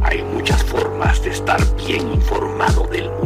Hay muchas formas de estar bien informado del mundo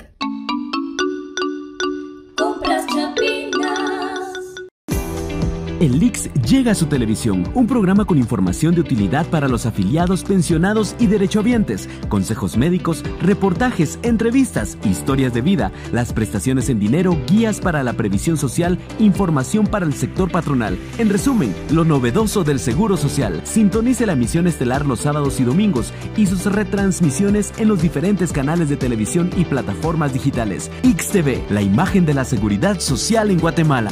El Lix llega a su televisión, un programa con información de utilidad para los afiliados, pensionados y derechohabientes, consejos médicos, reportajes, entrevistas, historias de vida, las prestaciones en dinero, guías para la previsión social, información para el sector patronal. En resumen, lo novedoso del Seguro Social. Sintonice la emisión estelar los sábados y domingos y sus retransmisiones en los diferentes canales de televisión y plataformas digitales. XTV, la imagen de la seguridad social en Guatemala.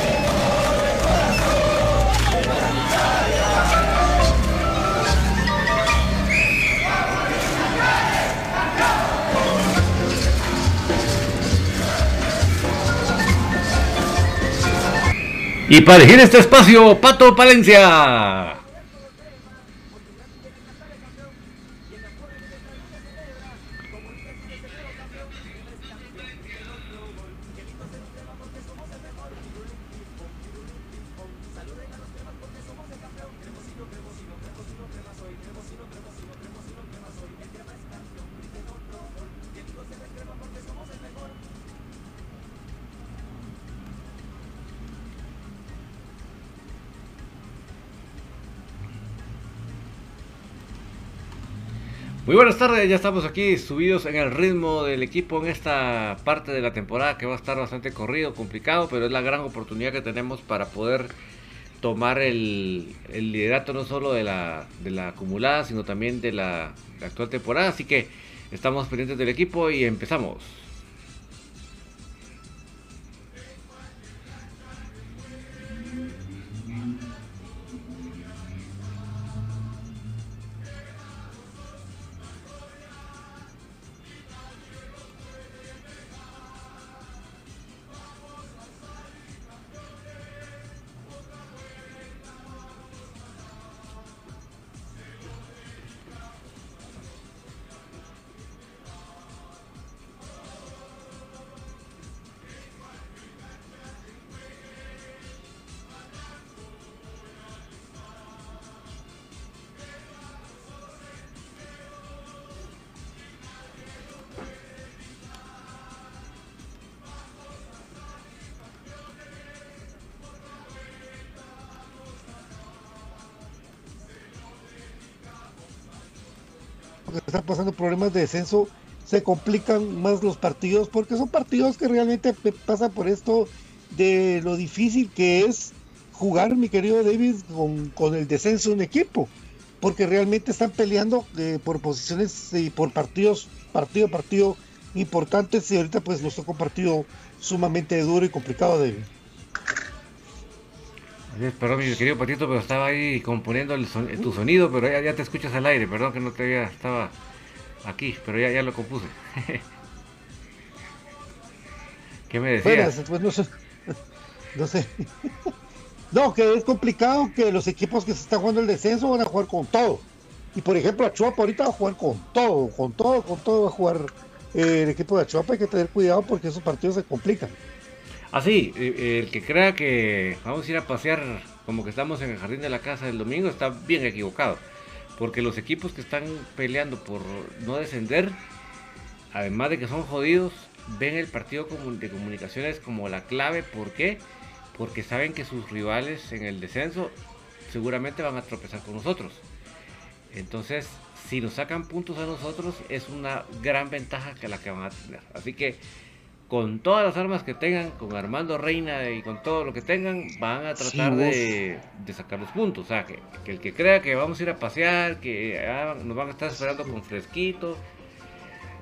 Y para elegir este espacio, Pato Palencia. Muy buenas tardes, ya estamos aquí subidos en el ritmo del equipo en esta parte de la temporada que va a estar bastante corrido, complicado, pero es la gran oportunidad que tenemos para poder tomar el, liderato no solo de la, de la acumulada, sino también de la actual temporada. Así que estamos pendientes del equipo y empezamos. Problemas de descenso, se complican más los partidos porque son partidos que realmente pasan por esto de lo difícil que es jugar, mi querido David, con, el descenso de un equipo, porque realmente están peleando eh, por posiciones y por partidos, partido a partido importantes y ahorita pues nos tocó un partido sumamente duro y complicado, David. Perdón, mi querido Patito, pero estaba ahí componiendo tu sonido, pero ya, te escuchas al aire. Perdón que no te había, estaba aquí, pero ya, ya lo compuse. ¿Qué me decías? Pues, no sé. No sé. No, que es complicado que los equipos que se están jugando el descenso van a jugar con todo. Y por ejemplo, Achuapa ahorita va a jugar con todo, con todo, con todo va a jugar eh, el equipo de Achuapa. Hay que tener cuidado porque esos partidos se complican. Así, ah, el que crea que vamos a ir a pasear como que estamos en el jardín de la casa el domingo está bien equivocado. Porque los equipos que están peleando por no descender, además de que son jodidos, ven el partido de comunicaciones como la clave. ¿Por qué? Porque saben que sus rivales en el descenso seguramente van a tropezar con nosotros. Entonces, si nos sacan puntos a nosotros, es una gran ventaja que la que van a tener. Así que con todas las armas que tengan, con Armando Reina y con todo lo que tengan, van a tratar de, sacar los puntos. O sea, que, el que crea que vamos a ir a pasear, que ah, nos van a estar esperando con fresquito,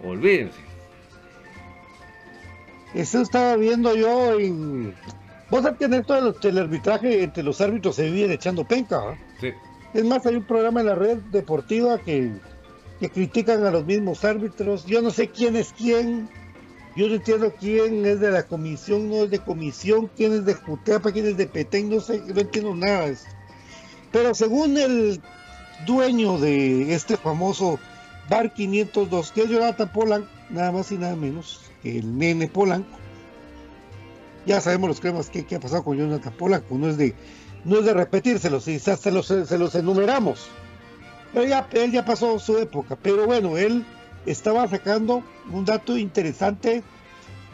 olvídense. Eso estaba viendo yo en... Vos sabés que en esto del arbitraje entre los árbitros se viven echando penca. Sí. Es más, hay un programa en la red deportiva que, que critican a los mismos árbitros. Yo no sé quién es quién yo no entiendo quién es de la comisión, no es de comisión, quién es de Juteapa, quién es de Petén, no sé, no entiendo nada de eso. Pero según el dueño de este famoso Bar 502, que es Jonathan Polanco, nada más y nada menos que el nene Polanco. Ya sabemos los cremas que, ha pasado con Jonathan Polanco, no es de, no de repetírselos, se los, se los enumeramos. Pero ya, él ya pasó su época, pero bueno, él estaba sacando un dato interesante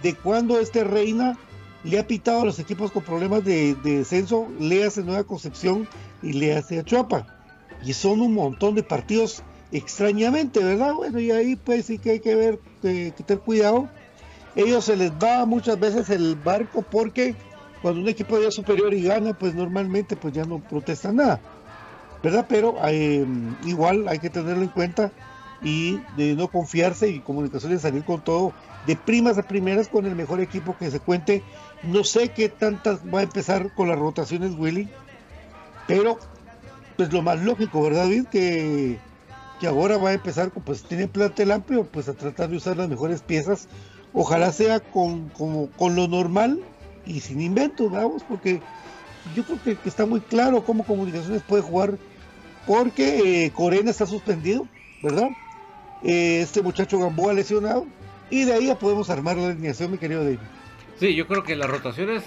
de cuando este Reina le ha pitado a los equipos con problemas de, descenso, le hace Nueva Concepción, y le hace a Chuapa. Y son un montón de partidos extrañamente, ¿verdad? Bueno, y ahí pues sí que hay que ver, que, tener cuidado. Ellos se les va muchas veces el barco porque cuando un equipo ya superior y gana, pues normalmente pues ya no protesta nada, ¿verdad? Pero eh, igual hay que tenerlo en cuenta y de no confiarse y comunicaciones salir con todo de primas a primeras con el mejor equipo que se cuente. No sé qué tantas va a empezar con las rotaciones Willy, pero pues lo más lógico, ¿verdad? Que, que ahora va a empezar, pues tiene plantel amplio, pues a tratar de usar las mejores piezas. Ojalá sea con, con lo normal y sin inventos, vamos, porque yo creo que, está muy claro cómo Comunicaciones puede jugar, porque eh, Corena está suspendido, ¿verdad? Eh, este muchacho Gamboa lesionado, y de ahí ya podemos armar la alineación, mi querido David. Sí, yo creo que las rotaciones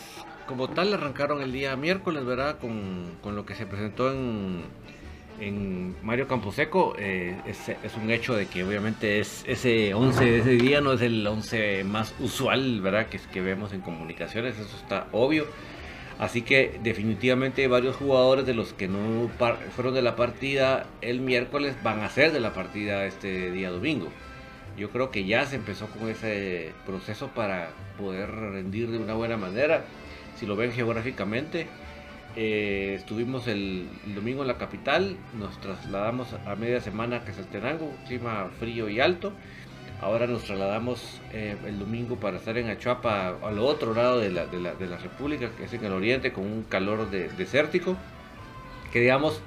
como tal arrancaron el día miércoles, ¿verdad? Con, con lo que se presentó en, en Mario Camposeco. Eh, es, es, un hecho de que obviamente es ese 11 de ese día no es el 11 más usual, ¿verdad? Que, que vemos en comunicaciones, eso está obvio. Así que definitivamente varios jugadores de los que no fueron de la partida el miércoles van a ser de la partida este día domingo yo creo que ya se empezó con ese proceso para poder rendir de una buena manera. Si lo ven geográficamente, eh, estuvimos el, domingo en la capital, nos trasladamos a media semana que es el clima frío y alto. Ahora nos trasladamos eh, el domingo para estar en Achuapa, al otro lado de la, de, de República, que es en el oriente, con un calor desértico. Que digamos,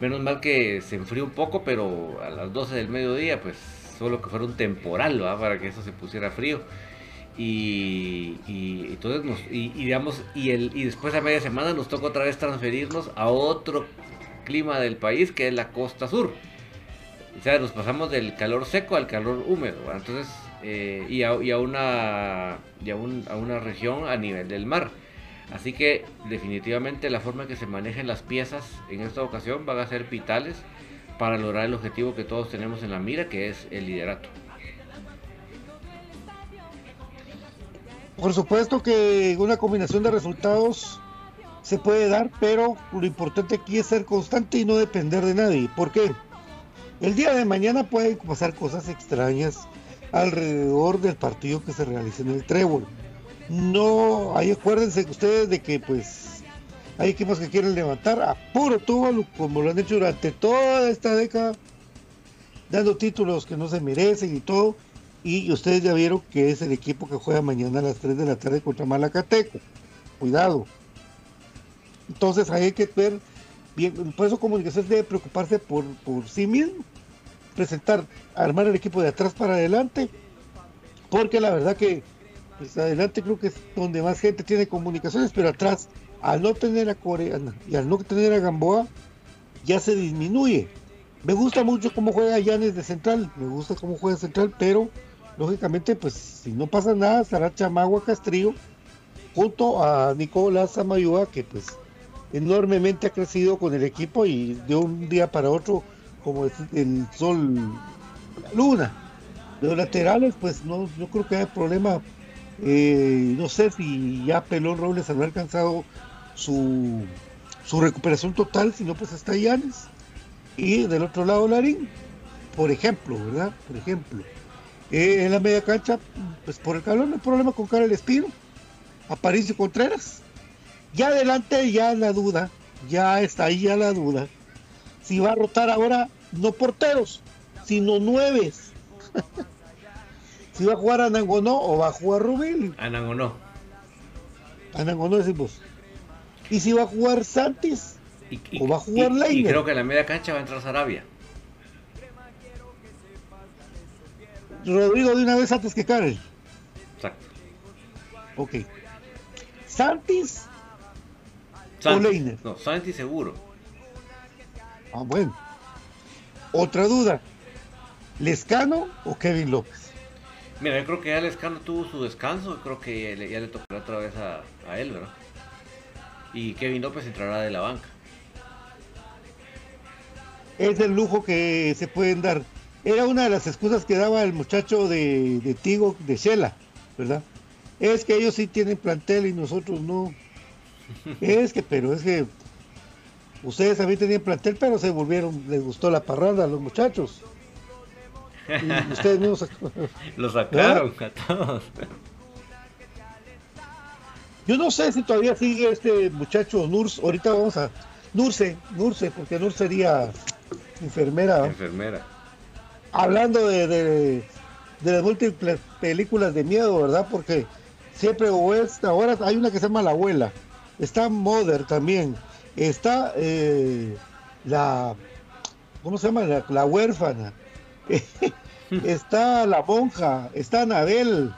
menos mal que se enfrió un poco, pero a las 12 del mediodía, pues solo que fuera un temporal, Para que eso se pusiera frío. Y, entonces nos, y, digamos, y, el, y después a media semana nos toca otra vez transferirnos a otro clima del país que es la costa sur. O sea, nos pasamos del calor seco al calor húmedo. Entonces, eh, y, a, una, y a, a una región a nivel del mar. Así que definitivamente la forma en que se manejen las piezas en esta ocasión van a ser vitales para lograr el objetivo que todos tenemos en la mira, que es el liderato. Por supuesto que una combinación de resultados se puede dar, pero lo importante aquí es ser constante y no depender de nadie. ¿Por qué? El día de mañana pueden pasar cosas extrañas alrededor del partido que se realice en el Trébol. No, ahí acuérdense ustedes de que pues hay equipos que quieren levantar a puro tubo, como lo han hecho durante toda esta década, dando títulos que no se merecen y todo. Y ustedes ya vieron que es el equipo que juega mañana a las 3 de la tarde contra Malacateco. Cuidado. Entonces hay que ver bien, por eso comunicación debe preocuparse por, por sí mismo, presentar, armar el equipo de atrás para adelante, porque la verdad que pues adelante creo que es donde más gente tiene comunicaciones, pero atrás al no tener a Coreana y al no tener a Gamboa, ya se disminuye. Me gusta mucho cómo juega Yanes de central, me gusta cómo juega central, pero lógicamente, pues si no pasa nada, estará Chamagua Castrillo junto a Nicolás Amayúa, que pues enormemente ha crecido con el equipo y de un día para otro, como es el sol, luna. Los laterales, pues no, yo creo que hay problema. Eh, no sé si ya Pelón Robles habrá alcanzado su, su recuperación total, si no, pues está Yanes. Y del otro lado, Larín, por ejemplo, ¿verdad? Por ejemplo. Eh, en la media cancha, pues por el calor no hay problema con Karel Espino, Aparicio Contreras. Ya adelante, ya la duda, ya está ahí ya la duda. Si va a rotar ahora, no porteros, sino nueves. si va a jugar Anangonó o va a jugar Rubén. Anangonó. Anangonó decimos. ¿Y si va a jugar Santis? ¿O va a jugar Leiner? Y creo que en la media cancha va a entrar Sarabia. Rodrigo de una vez antes que Karel. Exacto. Ok. ¿Santis? O Leiner? No, Santis seguro. Ah, bueno. Otra duda. ¿Lescano o Kevin López? Mira, yo creo que ya Lescano tuvo su descanso. Creo que ya le tocará otra vez a, a él, ¿verdad? y Kevin López entrará de la banca. Es el lujo que se pueden dar. Era una de las excusas que daba el muchacho de, de Tigo, de Shela, ¿verdad? Es que ellos sí tienen plantel y nosotros no. Es que, pero es que Ustedes también tenían plantel, pero se volvieron, les gustó la parranda a los muchachos. Y ustedes mismos los sacaron a todos. Yo no sé si todavía sigue este muchacho Nurs. Ahorita vamos a. Nurse, Nurse, porque Nurse sería enfermera. Enfermera. Hablando de, de, las múltiples películas de miedo, ¿verdad? Porque siempre o es. Ahora hay una que se llama La Abuela. Está Mother también. Está eh, la. ¿Cómo se llama? La, huérfana. está la monja. Está Anabel.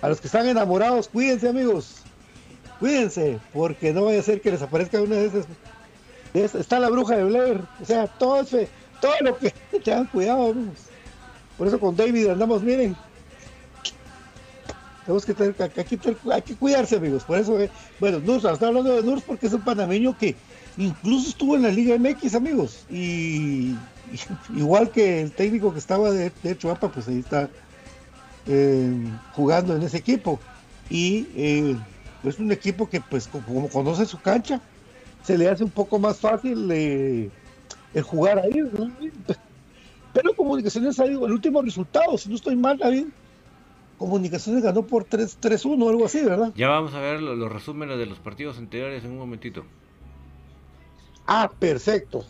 A los que están enamorados, cuídense amigos. Cuídense, porque no vaya a ser que les aparezca una de esas. está la bruja de Blair. O sea, todo, todo lo que... Tengan cuidado, amigos. Por eso con David andamos, miren. Tenemos que tener, hay que cuidarse, amigos. Por eso, eh, bueno, Nurs, está hablando de Nurs porque es un panameño que incluso estuvo en la Liga MX, amigos. Y, igual que el técnico que estaba de, Chuapa, pues ahí está eh, jugando en ese equipo. Y eh, es un equipo que, pues, como conoce su cancha, se le hace un poco más fácil eh, el jugar ahí. Pero Comunicaciones ha ido el último resultado, si no estoy mal, David. Comunicaciones ganó por 3-1 o algo así, ¿verdad? Ya vamos a ver los, los resúmenes de los partidos anteriores en un momentito. Ah, perfecto,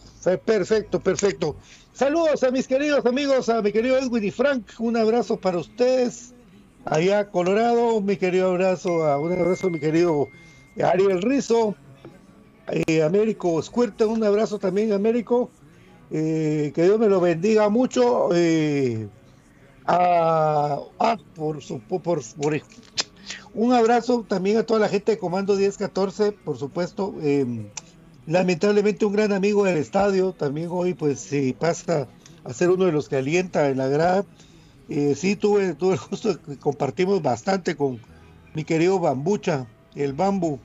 perfecto, perfecto. Saludos a mis queridos amigos, a mi querido Edwin y Frank, un abrazo para ustedes. Allá Colorado, mi querido abrazo, a, un abrazo a mi querido Ariel Rizo, eh, Américo Squirte, un abrazo también Américo. Eh, que Dios me lo bendiga mucho. Eh, a, ah, por, su, por, por, un abrazo también a toda la gente de Comando 1014, por supuesto. Eh, Lamentablemente un gran amigo del estadio, también hoy pues se pasa a ser uno de los que alienta en la grada. Eh, sí, tuve, tuve el gusto de compartimos bastante con mi querido Bambucha, el Bambu,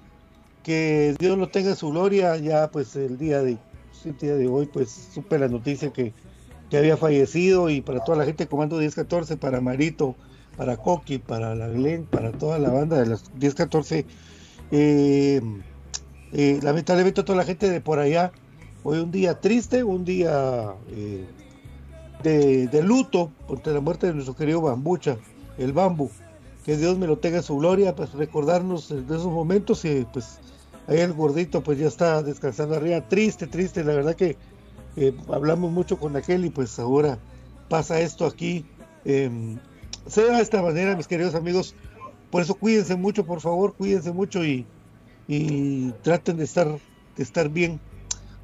que Dios lo tenga en su gloria, ya pues el día de, el día de hoy pues supe la noticia que, que había fallecido y para toda la gente Comando 1014, para Marito, para Coqui, para la Glen, para toda la banda de las 1014, eh, eh, lamentablemente toda la gente de por allá, hoy un día triste, un día eh, de, luto por la muerte de nuestro querido Bambucha, el Bambu. Que Dios me lo tenga en su gloria, pues recordarnos de esos momentos y pues ahí el gordito pues ya está descansando arriba, triste, triste, la verdad que eh, hablamos mucho con aquel y pues ahora pasa esto aquí. Em, sea de esta manera, mis queridos amigos, por eso cuídense mucho, por favor, cuídense mucho y y traten de estar, de estar bien,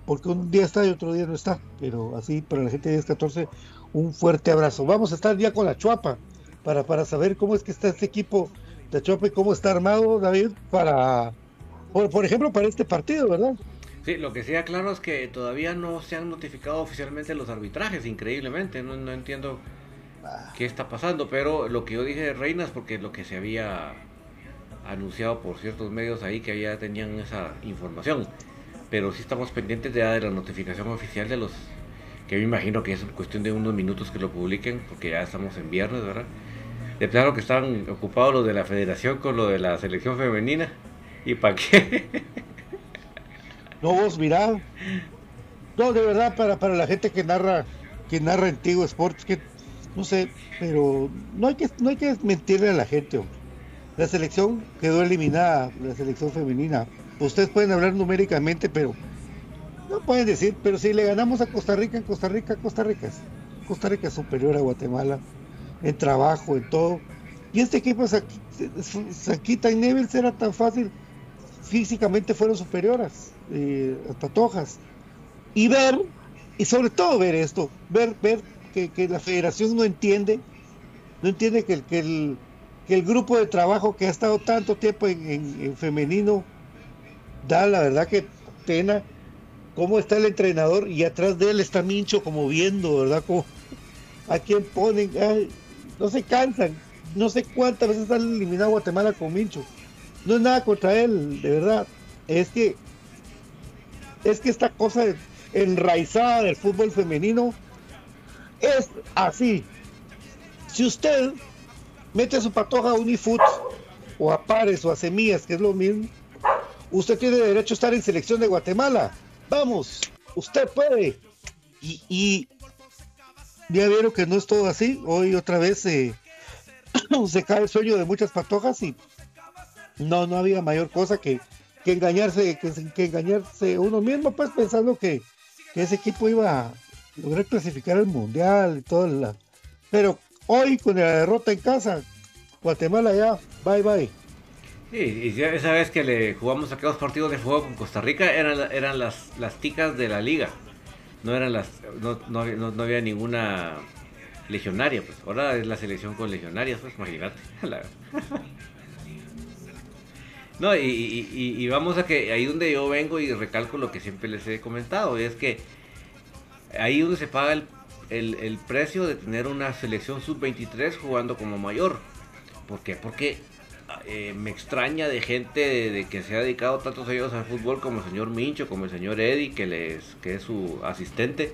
porque un día está y otro día no está, pero así para la gente de 10-14, un fuerte abrazo. Vamos a estar ya con la Chuapa para, para saber cómo es que está este equipo de Chuapa y cómo está armado, David, para, por, ejemplo, para este partido, ¿verdad? Sí, lo que sea claro es que todavía no se han notificado oficialmente los arbitrajes, increíblemente, no, no entiendo qué está pasando, pero lo que yo dije de Reinas, porque lo que se había anunciado por ciertos medios ahí que ya tenían esa información. Pero sí estamos pendientes ya de la notificación oficial de los que me imagino que es cuestión de unos minutos que lo publiquen, porque ya estamos en viernes, ¿verdad? De que están ocupados los de la federación con lo de la selección femenina. ¿Y para qué? No, vos mirá. No, de verdad, para, para la gente que narra, que narra antiguo Sports, que no sé, pero no hay que, no hay que mentirle a la gente. La selección quedó eliminada, la selección femenina. Ustedes pueden hablar numéricamente, pero no pueden decir, pero si le ganamos a Costa Rica, en Costa Rica, Costa Rica es, Costa Rica es superior a Guatemala en trabajo, en todo. Y este equipo, Saquita y Neville era tan fácil, físicamente fueron superiores eh, a Tatojas. Y ver, y sobre todo ver esto, ver, ver que, la federación no entiende, no entiende que, que el que el grupo de trabajo que ha estado tanto tiempo en, femenino da la verdad que pena cómo está el entrenador y atrás de él está Mincho como viendo, ¿verdad? Como, a quién ponen, no se cansan, no sé cuántas veces han eliminado a Guatemala con Mincho. No es nada contra él, de verdad. Es que es que esta cosa enraizada del fútbol femenino es así. Si usted mete su patoja a Unifoot o a Pares o a Semillas, que es lo mismo, usted tiene derecho a estar en selección de Guatemala. Vamos, usted puede. Y, ya vieron que no es todo así. Hoy otra vez eh, se cae el sueño de muchas patojas y no, no había mayor cosa que, engañarse, que, engañarse uno mismo, pues pensando que, ese equipo iba a lograr clasificar el mundial y todo la. Pero hoy con la derrota en casa, Guatemala ya, bye bye. Sí, y esa vez que le jugamos aquellos partidos de fuego con Costa Rica eran, eran las, las ticas de la liga. No eran las. No, no, había ninguna legionaria, pues. Ahora es la selección con legionarias, pues imagínate. no, y, vamos a que ahí donde yo vengo y recalco lo que siempre les he comentado, es que ahí donde se paga el, el, el precio de tener una selección sub-23 jugando como mayor. ¿Por qué? Porque eh, me extraña de gente de, que se ha dedicado tantos años al fútbol como el señor Mincho, como el señor Eddie, que, les, que es su asistente,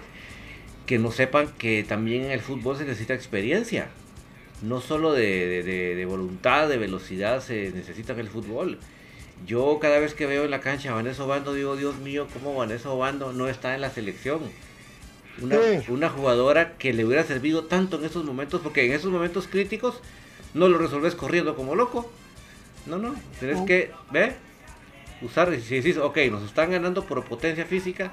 que no sepan que también en el fútbol se necesita experiencia. No solo de, voluntad, de velocidad se necesita en el fútbol. Yo cada vez que veo en la cancha a Vanessa Obando digo, Dios mío, ¿cómo Vanessa Obando no está en la selección? Una, una jugadora que le hubiera servido tanto en esos momentos, porque en esos momentos críticos no lo resolves corriendo como loco. No, no, tienes que, ¿ve? Usar, si decís, ok, nos están ganando por potencia física,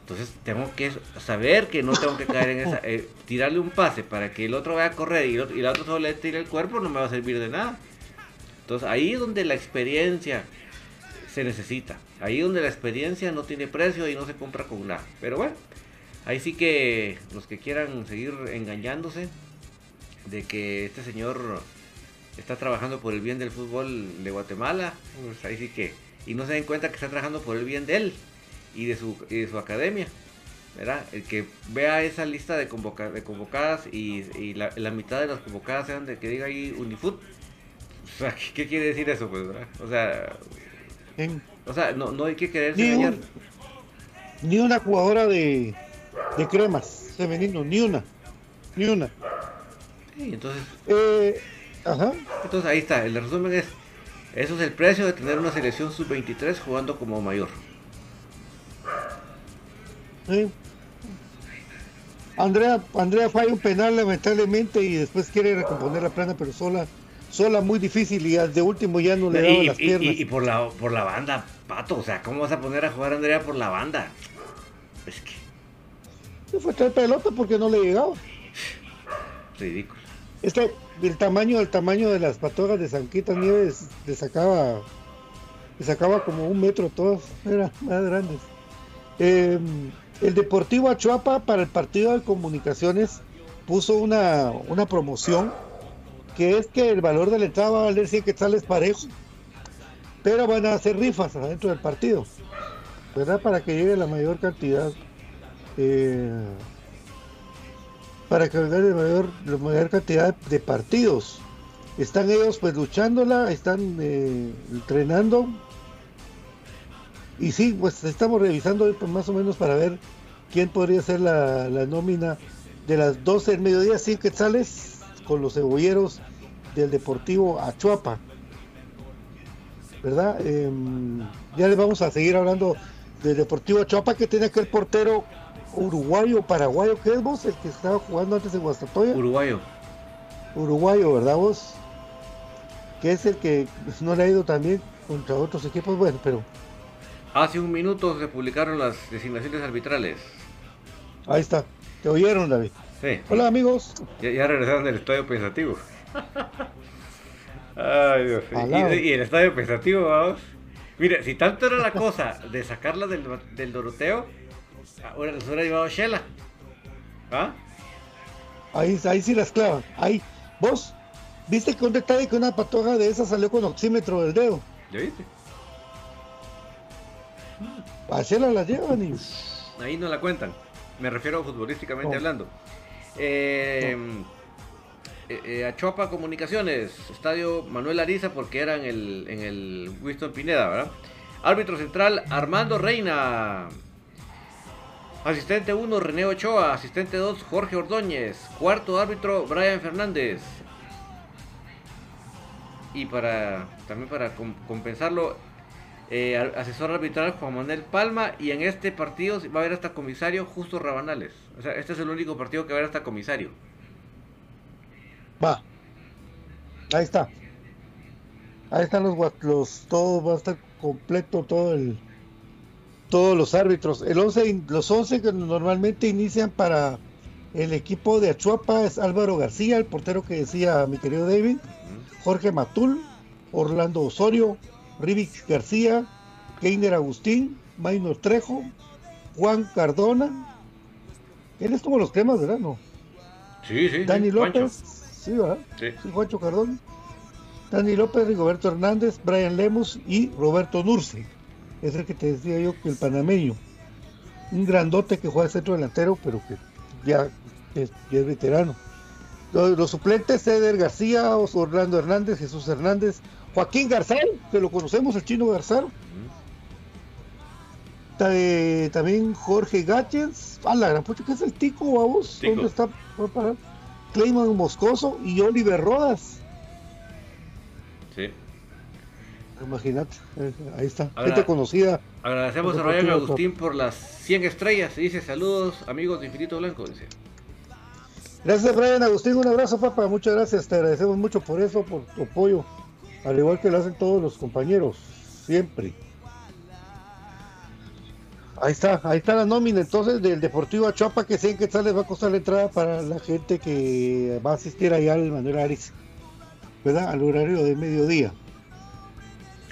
entonces tengo que saber que no tengo que caer en esa, eh, tirarle un pase para que el otro vaya a correr y, el otro solo le tire el cuerpo, no me va a servir de nada. Entonces ahí es donde la experiencia se necesita. Ahí donde la experiencia no tiene precio y no se compra con nada. Pero bueno, ahí sí que los que quieran seguir engañándose de que este señor está trabajando por el bien del fútbol de Guatemala, pues ahí sí que, y no se den cuenta que está trabajando por el bien de él y de su, de su academia. ¿verdad? El que vea esa lista de, convoca, de convocadas y, la, mitad de las convocadas sean de que diga ahí Unifoot. O sea, ¿qué, quiere decir eso? Pues, O sea, o sea no, no hay que querer ni, ni una jugadora de, de cremas femenino, ni una. Ni una. entonces. Eh, entonces ahí está, el resumen es, eso es el precio de tener una selección sub-23 jugando como mayor. Andrea, Andrea falla un penal lamentablemente y después quiere recomponer la plana, pero sola, sola muy difícil y de último ya no le daba las piernas. Y, por la por la banda, pato, o sea, ¿cómo vas a poner a jugar a Andrea por la banda? Es que. Se fue traer pelota porque no le llegaba. Ridículo. Este, el tamaño, el tamaño de las patogas de Sanquita Nieves le sacaba, le sacaba como un metro todas, eran más grandes. Em, el Deportivo Achuapa para el partido de comunicaciones puso una, una promoción que es que el valor de la entrada va a valer 100 quetzales parejo, pero van a hacer rifas adentro del partido, ¿verdad? Para que llegue la mayor cantidad. Eh, para cargar la mayor, la mayor cantidad de partidos. Están ellos pues luchándola, están eh, entrenando. Y sí, pues estamos revisando más o menos para ver quién podría ser la, nómina de las 12 del mediodía, 100 quetzales con los cebolleros del Deportivo Achuapa. ¿Verdad? Em, ya les vamos a seguir hablando del Deportivo Achuapa que tiene aquel portero uruguayo, paraguayo, ¿qué es vos? El que estaba jugando antes en Guastatoya. Uruguayo. Uruguayo, ¿verdad vos? Que es el que no le ha ido también contra otros equipos, bueno, pero... Hace un minuto se publicaron las designaciones arbitrales. Ahí está, te oyeron David. Sí. Hola amigos. Ya, regresaron del estadio pensativo. Ay Dios. Y, el estadio pensativo, vamos. Mira, si tanto era la cosa de sacarla del, del Doroteo, Ahora les hubiera llevado Shela. ¿Ah? Ahí, ahí sí las clavan. Ahí. Vos, ¿viste que un detalle que una patoja de esa salió con oxímetro del dedo? ¿Ya viste? A Shela las llevan y. Ahí no la cuentan. Me refiero futbolísticamente hablando. Eh, eh, eh, Comunicaciones, Estadio Manuel Ariza, porque era en el, en el Winston Pineda, ¿verdad? Árbitro central Armando Reina. Asistente 1, René Ochoa. Asistente 2, Jorge Ordóñez. Cuarto árbitro, Brian Fernández. Y para también para compensarlo, eh, asesor arbitral Juan Manuel Palma y en este partido va a haber hasta comisario Justo Rabanales. O sea, este es el único partido que va a haber hasta comisario. Va. Ahí está. Ahí están los, los todo va a estar completo todo el todos los árbitros. El 11 los 11 que normalmente inician para el equipo de Achuapa es Álvaro García, el portero que decía mi querido David, Jorge Matul, Orlando Osorio, Rivix García, Keiner Agustín, Maynor Trejo, Juan Cardona. Él estuvo los temas, ¿verdad? No. Sí, sí. Dani López. Sí, ¿verdad? Sí. Juancho Cardona. Dani López, Rigoberto Hernández, Brian Lemus y Roberto Nurce. Es el que te decía yo que el panameño. Un grandote que juega centro delantero, pero que ya es, veterano. Los, suplentes, Eder García, Orlando Hernández, Jesús Hernández, Joaquín Garzal, que lo conocemos, el chino Garzal. también Jorge Gatchens, a la gran pucha, ¿qué es el tico, vamos? ¿Dónde está? Clayman Moscoso y Oliver Rodas. Sí. Imagínate, eh, ahí está, gente conocida. Agradecemos a Ryan Agustín por las 100 estrellas. Dice saludos, amigos de Infinito Blanco. Dice. Gracias, Brian Agustín. Un abrazo, papá. Muchas gracias. Te agradecemos mucho por eso, por tu apoyo. Al igual que lo hacen todos los compañeros. Siempre. Ahí está, ahí está la nómina entonces del Deportivo Achuapa que 100 les va a costar la entrada para la gente que va a asistir allá al Manuel Aris, ¿verdad? Al horario de mediodía.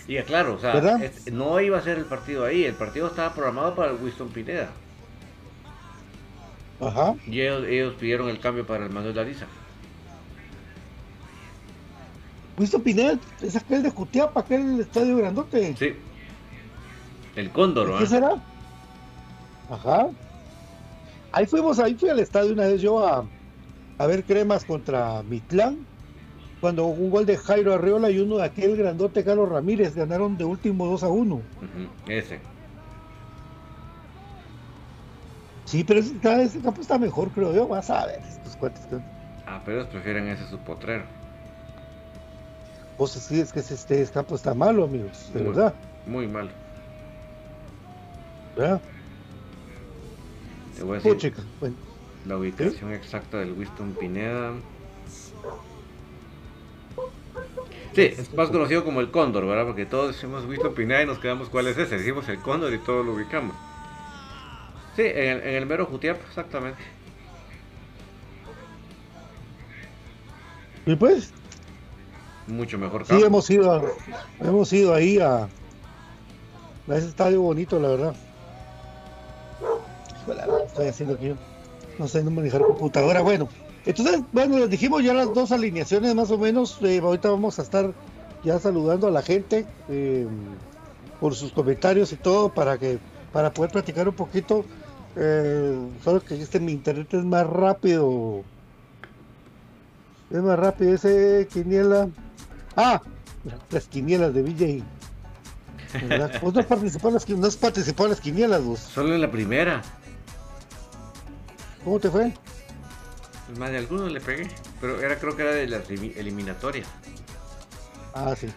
Y claro, o sea, no iba a ser el partido ahí, el partido estaba programado para el Winston Pineda. Ajá. Y ellos, pidieron el cambio para el Manuel Ariza. Winston Pineda es aquel de Jutiapa, aquel estadio grandote. Sí. El Cóndor, ¿Qué será? Ajá. Ahí fuimos, ahí fui al estadio una vez yo a, a ver cremas contra Mitlán cuando un gol de Jairo Arriola y uno de aquel grandote Carlos Ramírez ganaron de último 2 a 1. Ese. Sí, pero cada vez ese campo está mejor, creo yo. Vas a ver estos cuates. Ah, pero ellos prefieren ese su potrero. Pues sí, es que este, campo está malo, amigos, de verdad. Muy malo. ¿Verdad? Te voy a decir la ubicación exacta del Winston Pineda. Sí, es más conocido como el cóndor, ¿verdad? Porque todos hemos visto Pineda y nos quedamos cuál es ese. Decimos el cóndor y todos lo ubicamos. Sí, en el, mero Jutiap, exactamente. ¿Y pues? Mucho mejor campo. Sí, hemos ido, hemos ido ahí a, a ese estadio bonito, la verdad. estoy haciendo aquí. No sé no manejar computadora. Bueno, entonces, bueno, les dijimos ya las dos alineaciones más o menos. Eh, ahorita vamos a estar ya saludando a la gente eh, por sus comentarios y todo para que para poder platicar un poquito. Eh, solo que este mi internet es más rápido. Es más rápido ese quiniela. Ah, las quinielas de VJ. vos no participó en las, no participó en las quinielas vos. Solo en la primera. ¿Cómo te fue? Pues más de algunos le pegué, pero era creo que era de las eliminatorias. Ah, sí.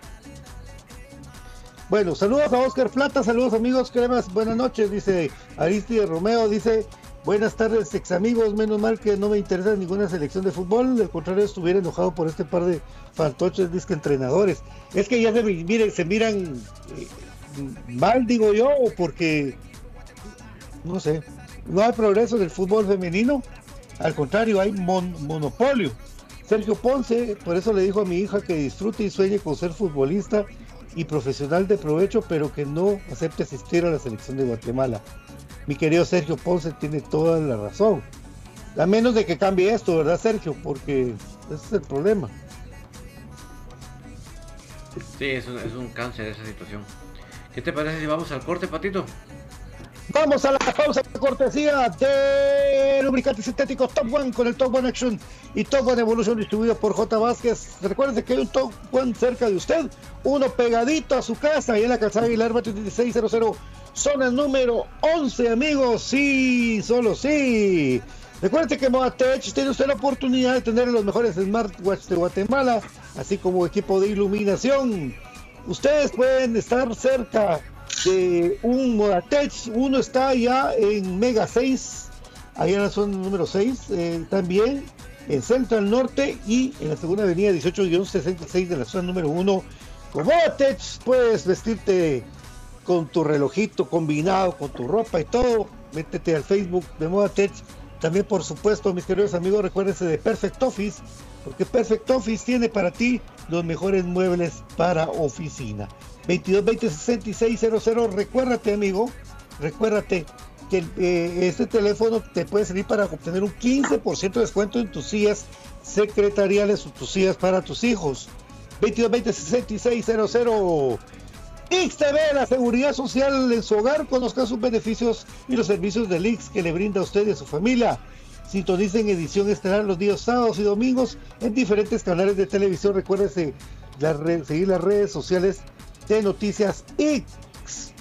Bueno, saludos a Oscar Plata, saludos amigos cremas, buenas noches, dice Aristide Romeo, dice buenas tardes ex amigos, menos mal que no me interesa ninguna selección de fútbol, del contrario estuviera enojado por este par de fantoches disque entrenadores. Es que ya se, miren, se miran eh, mal, digo yo, porque, no sé, no hay progreso del fútbol femenino al contrario, hay monopolio. Sergio Ponce, por eso le dijo a mi hija que disfrute y sueñe con ser futbolista y profesional de provecho, pero que no acepte asistir a la selección de Guatemala. Mi querido Sergio Ponce tiene toda la razón. A menos de que cambie esto, ¿verdad, Sergio? Porque ese es el problema. Sí, es un, es un cáncer esa situación. ¿Qué te parece si vamos al corte, Patito? Vamos a la pausa de cortesía de lubricantes sintéticos Top One con el Top One Action y Top One Evolution distribuido por J. Vázquez. Recuerden que hay un Top One cerca de usted, uno pegadito a su casa y en la calzada Aguilar 2600, zona número 11, amigos. Sí, solo sí. Recuerden que Moatech tiene usted la oportunidad de tener los mejores smartwatches de Guatemala, así como equipo de iluminación. Ustedes pueden estar cerca de un Modatech. Uno está ya en Mega 6, allá en la zona número 6, eh, también en Central Norte y en la segunda avenida 18-66 de la zona número 1. Con Modatech puedes vestirte con tu relojito combinado, con tu ropa y todo. Métete al Facebook de Modatech. También, por supuesto, mis queridos amigos, recuérdense de Perfect Office, porque Perfect Office tiene para ti los mejores muebles para oficina. 2220 6600. Recuérdate, amigo, recuérdate que eh, este teléfono te puede servir para obtener un 15% de descuento en tus sillas secretariales o tus sillas para tus hijos. 2220 6600. XTV, la seguridad social en su hogar, conozca sus beneficios y los servicios del Ix que le brinda a usted y a su familia. Sintonicen edición estelar los días sábados y domingos en diferentes canales de televisión. Recuérdense seguir las redes sociales de Noticias X.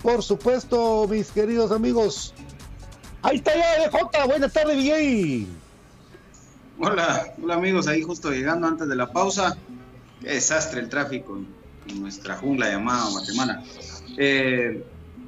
Por supuesto, mis queridos amigos. Ahí está ya DJ. Buenas tardes, DJ. Hola, hola amigos, ahí justo llegando antes de la pausa. Qué desastre el tráfico en nuestra jungla llamada Guatemala. Eh,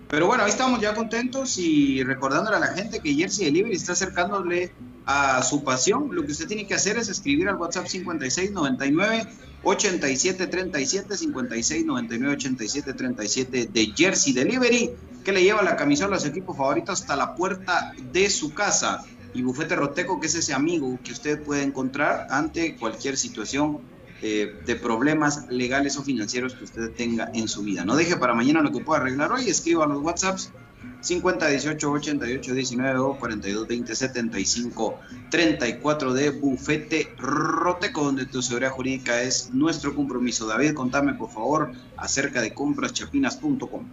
pero bueno, ahí estamos ya contentos y recordándole a la gente que Jersey Delivery está acercándole a su pasión. Lo que usted tiene que hacer es escribir al WhatsApp 5699 8737 5699 8737 de Jersey Delivery, que le lleva la camisola a su equipo favorito hasta la puerta de su casa. Y Bufete Roteco, que es ese amigo que usted puede encontrar ante cualquier situación eh, de problemas legales o financieros que usted tenga en su vida. No deje para mañana lo que pueda arreglar hoy, escriba los WhatsApps 50 18 88 19 o 42 20 75 34 de Bufete Roteco, donde tu seguridad jurídica es nuestro compromiso. David, contame por favor acerca de compraschapinas.com.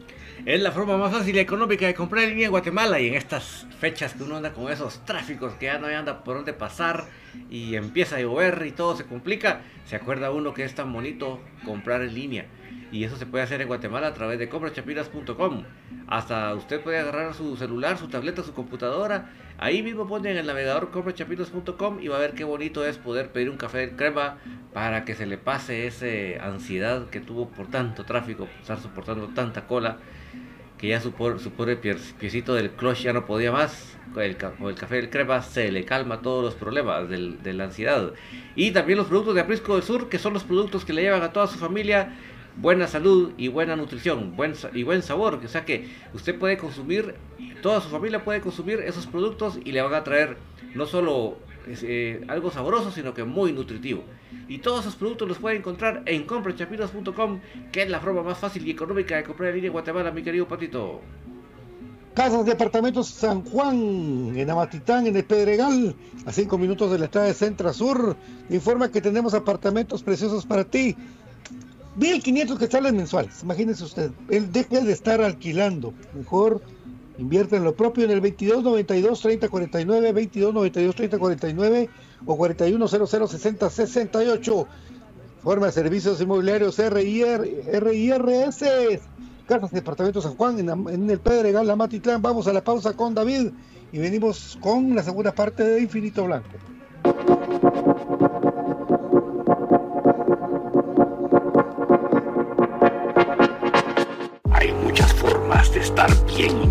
Es la forma más fácil y económica de comprar en línea en Guatemala y en estas fechas que uno anda con esos tráficos que ya no anda por dónde pasar y empieza a llover y todo se complica, se acuerda uno que es tan bonito comprar en línea. Y eso se puede hacer en Guatemala a través de comprachapinas.com. Hasta usted puede agarrar su celular, su tableta, su computadora. Ahí mismo pone en el navegador comprachapinas.com y va a ver qué bonito es poder pedir un café de crema para que se le pase esa ansiedad que tuvo por tanto tráfico, por estar soportando tanta cola, que ya su, su pobre piecito del clutch ya no podía más. Con el, el café del crema se le calma todos los problemas de la ansiedad. Y también los productos de Aprisco del Sur, que son los productos que le llevan a toda su familia buena salud y buena nutrición buen, y buen sabor. O sea que usted puede consumir, toda su familia puede consumir esos productos y le van a traer no solo eh, algo sabroso, sino que muy nutritivo. Y todos esos productos los puede encontrar en comprachapinos.com, que es la forma más fácil y económica de comprar en línea en Guatemala, mi querido Patito. Casas de Apartamentos San Juan, en Amatitán, en el Pedregal, a 5 minutos de la estrada de Centra Sur. Informa que tenemos apartamentos preciosos para ti 1.500 quetzales mensuales, imagínese usted. Él deje de estar alquilando. Mejor invierte en lo propio en el 22 92 30 49, 22 92 30 49 o 41 00 60 68. Forma de servicios inmobiliarios RIR, RIRS. Casas Departamento San Juan, en, en el Pedregal, la Matitlán. Vamos a la pausa con David y venimos con la segunda parte de Infinito Blanco. Estar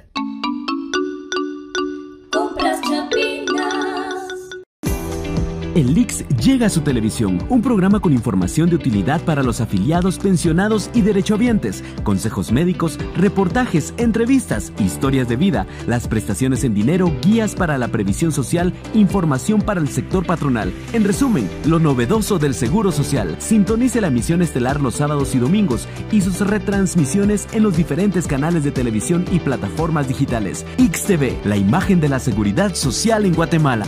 El Lix llega a su televisión, un programa con información de utilidad para los afiliados, pensionados y derechohabientes, consejos médicos, reportajes, entrevistas, historias de vida, las prestaciones en dinero, guías para la previsión social, información para el sector patronal. En resumen, lo novedoso del Seguro Social. Sintonice la emisión estelar los sábados y domingos y sus retransmisiones en los diferentes canales de televisión y plataformas digitales. XTV, la imagen de la seguridad social en Guatemala.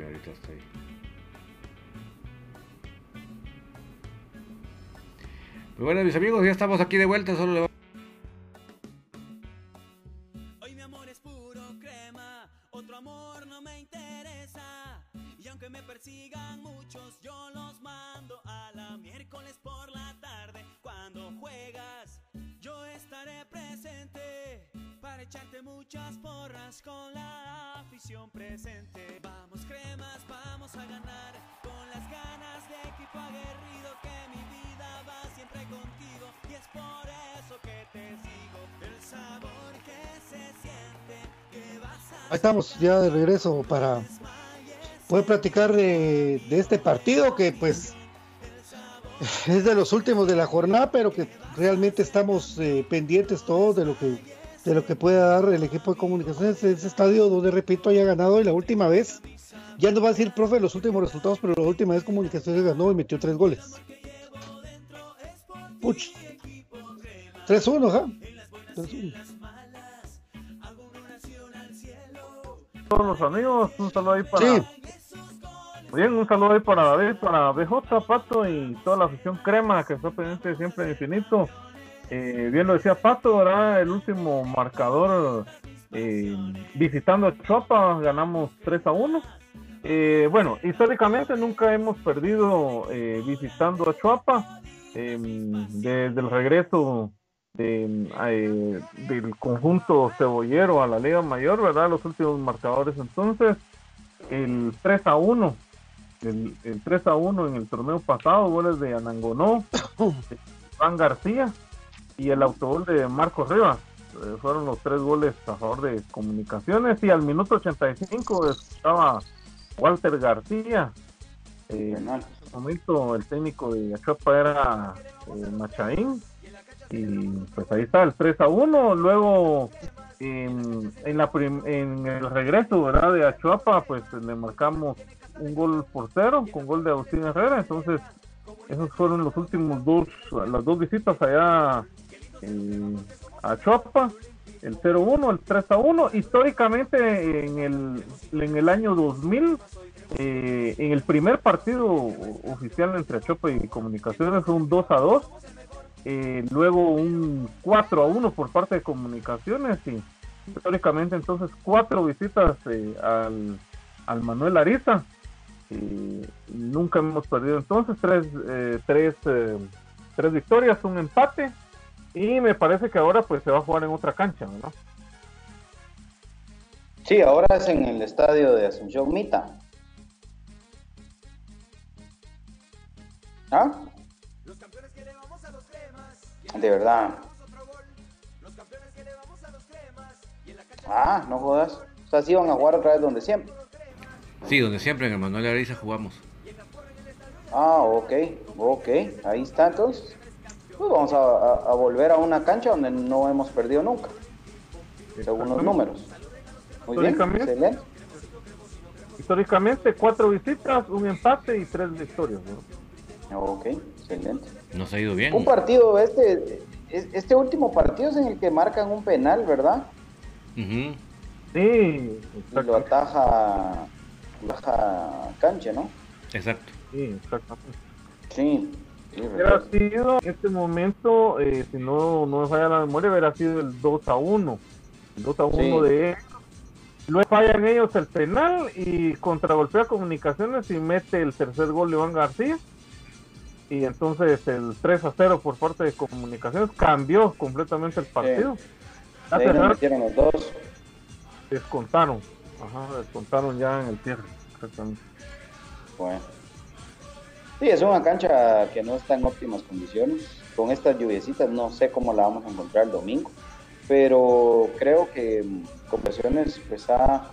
Ahorita estoy. Pues bueno, mis amigos, ya estamos aquí de vuelta. Solo le estamos ya de regreso para poder platicar de, este partido que pues es de los últimos de la jornada, pero que realmente estamos eh, pendientes todos de lo que de lo que pueda dar el equipo de comunicaciones de ese estadio donde repito haya ganado y la última vez ya no va a decir profe los últimos resultados pero la última vez comunicaciones ganó y metió tres goles Puch. 3-1 ¿ja? Todos los amigos un saludo ahí para sí. Bien, un saludo ahí para David, para BJ, Pato y toda la afición crema que está pendiente siempre en infinito. Eh, bien lo decía Pato, ¿verdad? El último marcador eh, visitando a Chuapa, ganamos 3 a 1. Eh, bueno, históricamente nunca hemos perdido visitando a Chuapa. desde el regreso de, del conjunto cebollero a la Liga Mayor, ¿verdad? Los últimos marcadores entonces, el 3 a 1 el, 3 a 1 en el torneo pasado, goles de Anangonó, Juan García y el autogol de Marcos Rivas. Eh, fueron los tres goles a favor de comunicaciones y al minuto 85 estaba Walter García. Eh, en ese momento el técnico de Achapa era eh, Machaín y pues ahí está el 3 a 1. Luego en, la en el regreso ¿verdad? de Achuapa, pues le marcamos un gol por cero con gol de Agustín Herrera. Entonces, esos fueron los últimos dos, las dos visitas allá a Chuapa, el 0-1, el 3-1. Históricamente, en el, en el año 2000, eh, en el primer partido oficial entre Chuapa y Comunicaciones fue un 2-2. Eh, luego un 4 a 1 por parte de comunicaciones y históricamente entonces cuatro visitas eh, al, al Manuel Ariza nunca hemos perdido entonces tres, eh, tres, tres victorias, un empate y me parece que ahora pues se va a jugar en otra cancha, ¿no? Sí, ahora es en el estadio de Asunción Mita. ¿Ah? De verdad. Ah, no jodas. O sea, sí van a jugar otra vez donde siempre. Sí, donde siempre en el Manuel Ariza jugamos. Ah, ok, ok, ahí está entonces. Pues vamos a, volver a una cancha donde no hemos perdido nunca, según los números. Muy bien, excelente. Históricamente, cuatro visitas, un empate y tres victorias. Ok, excelente. Nos ha ido bien. Un partido, este, este último partido es en el que marcan un penal, ¿verdad? Sí. Y lo ataja baja cancha, ¿no? Exacto. Sí, exactamente. Sí. hubiera sido en este momento, eh, si no, no me falla la memoria, hubiera sido el 2 a 1. El 2 a 1 de ellos. Luego fallan ellos el penal y contragolpea comunicaciones y mete el tercer gol de Iván García. Y entonces el 3 a 0 por parte de comunicaciones cambió completamente el partido. Sí. metieron los dos. Descontaron. Ajá, descontaron ya en el cierre, Bueno. Sí, es una cancha que no está en óptimas condiciones. Con estas lluviecitas no sé cómo la vamos a encontrar el domingo, pero creo que mm, Conversiones pues ha,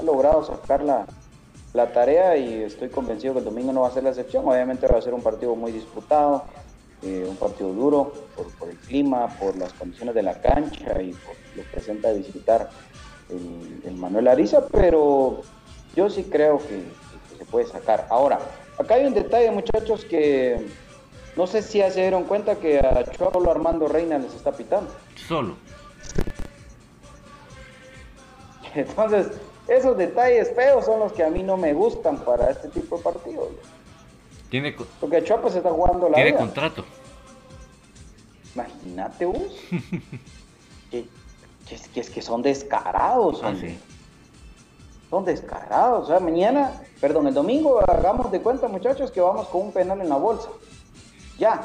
logrado sacar la, tarea y estoy convencido que el domingo no va a ser la excepción. Obviamente va a ser un partido muy disputado, eh, un partido duro por, el clima, por las condiciones de la cancha y por lo que presenta visitar el, Manuel Ariza, pero yo sí creo que, se puede sacar. Ahora, acá hay un detalle, muchachos, que no sé si ya se dieron cuenta que a Chuapolo Armando Reina les está pitando. Solo. Entonces, esos detalles feos son los que a mí no me gustan para este tipo de partidos. Tiene, Porque Chuapa se está jugando la Tiene contrato. Imagínate vos. que es que, son descarados, ah, Son descarados. O sea, mañana, perdón, el domingo hagamos de cuenta, muchachos, que vamos con un penal en la bolsa. Ya,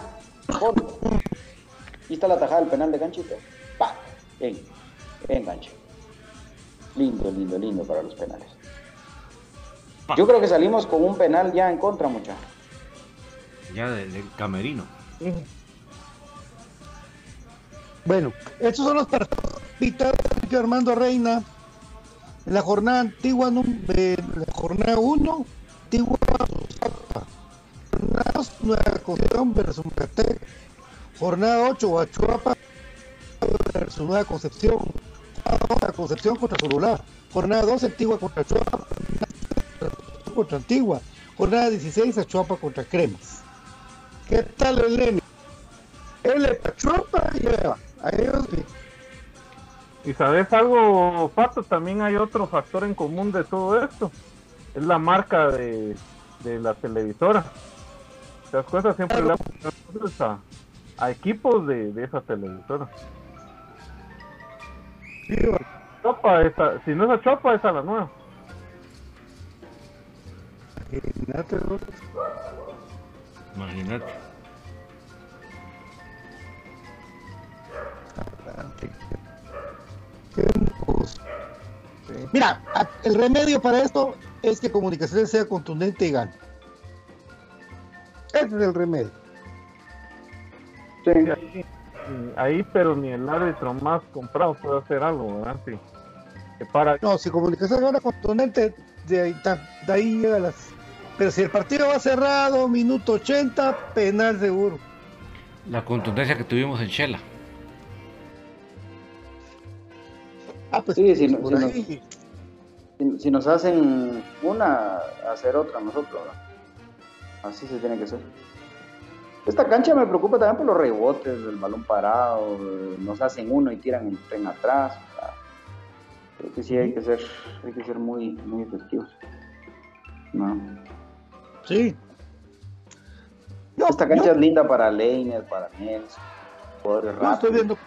Y está la tajada del penal de ganchito. ¡Pa! En, enganche. Lindo, lindo, lindo para los penales. Yo creo que salimos con un penal ya en contra, muchachos. Ya del camerino. Bueno, estos son los partidos de Armando Reina en la jornada antigua, en la jornada 1, antigua Jornada 2, Nueva Concepción versus Macatec. Jornada 8, Huachuapa versus Nueva Concepción. Nueva Concepción contra Solulá. Jornada 12, Antigua contra Chuapa. Contra Antigua. Jornada 16, Achuapa contra Cremas. ¿Qué tal el Lenny? Él es Pachuapa y lleva. Y sabes algo, Pato, también hay otro factor en común de todo esto. Es la marca de, de la televisora. Las cosas siempre le a, a equipos de, de esa televisora. Chopa, esa, si no es a Chopa, es a la nueva. Imagínate, Imagínate. Mira, el remedio para esto es que comunicación sea contundente y gane. Ese es el remedio. Sí, ahí, pero ni el árbitro más comprado puede hacer algo, ¿verdad? Sí. para... No, si comunicación gana contundente, de ahí, de ahí llega las. Pero si el partido va cerrado, minuto 80, penal seguro. La contundencia que tuvimos en Shela. Ah, pues sí, si, si, si, nos hacen una, hacer otra nosotros, Así se tiene que hacer. Esta cancha me preocupa también por los rebotes, el balón parado, nos hacen uno y tiran el tren atrás. Creo que sí hay que ser, hay que ser muy, muy efectivos. No. Sí. Esta cancha es linda para Leiner, para Nels. No estoy viendo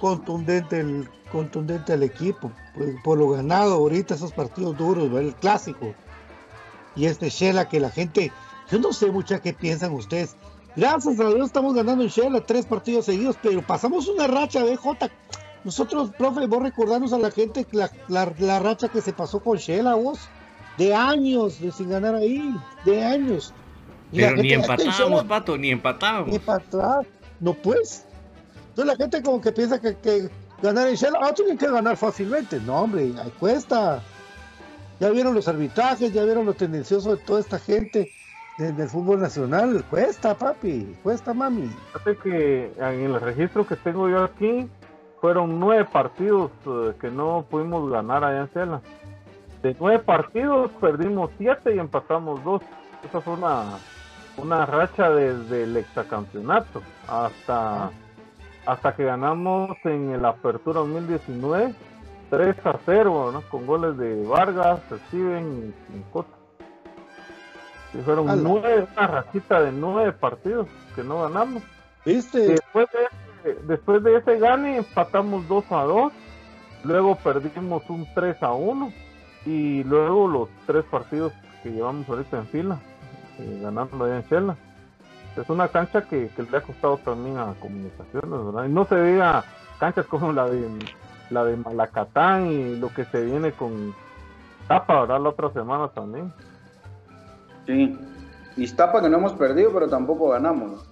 contundente el, contundente el equipo. Por, lo ganado ahorita esos partidos duros, el clásico. Y este Shela que la gente, yo no sé mucha qué piensan ustedes. Gracias a Dios estamos ganando en Shela tres partidos seguidos, pero pasamos una racha, BJ. Nosotros, profe, vos recordarnos a la gente la, la, racha que se pasó con Shela, vos. De años de sin ganar ahí, de años. pero ni empatábamos, Pato, ni empatábamos. Ni empatábamos. No pues. Entonces la gente como que piensa que, ganar en Shell, ah, tienen que ganar fácilmente. No, hombre, ahí cuesta. Ya vieron los arbitrajes, ya vieron lo tendencioso de toda esta gente del fútbol nacional. Cuesta, papi, cuesta, mami. Fíjate que en el registro que tengo yo aquí, fueron nueve partidos eh, que no pudimos ganar allá en Cela. De nueve partidos perdimos siete y empatamos dos. Esa fue una, una racha desde el exacampeonato hasta hasta que ganamos en la Apertura 2019 3 a 0, con goles de Vargas, Steven y Cota. Fueron nueve, una rachita de nueve partidos que no ganamos. ¿Viste? Después de, después de ese gane empatamos 2 a 2, luego perdimos un 3 a 1 y luego los tres partidos que llevamos ahorita en fila, eh, ganando allá en Chela es una cancha que, le ha costado también a comunicaciones, ¿verdad? Y no se diga canchas como la de la de Malacatán y lo que se viene con Tapa, ¿verdad? La otra semana también. Sí, y Tapa que no hemos perdido, pero tampoco ganamos.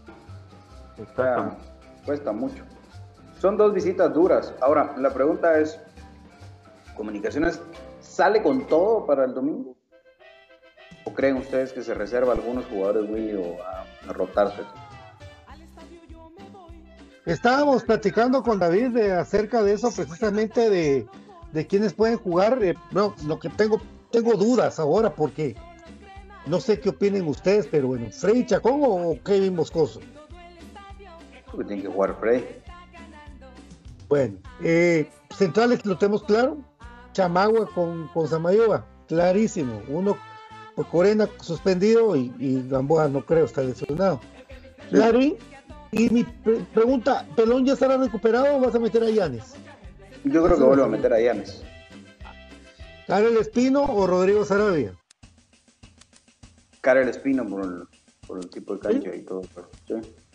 cuesta mucho. Son dos visitas duras. Ahora, la pregunta es, ¿Comunicaciones sale con todo para el domingo? ¿O creen ustedes que se reserva a algunos jugadores, Willy, o a, rotarse? Estábamos platicando con David de, acerca de eso, precisamente de, de quienes pueden jugar. Eh, no, lo que tengo, tengo dudas ahora, porque no sé qué opinen ustedes, pero bueno, ¿Frey Chacón o Kevin Moscoso? Creo que tiene que jugar Frey. Bueno, eh, centrales lo tenemos claro. Chamagua con, con Samayoa, clarísimo. Uno por Corena suspendido y, Gamboa no creo está lesionado. Larry, y mi pregunta, ¿Pelón ya estará recuperado o vas a meter a Yanes? Yo creo que vuelvo a meter a Yanes. ¿Karel Espino o Rodrigo Sarabia? Karel Espino por el, por el tipo de cancha y todo.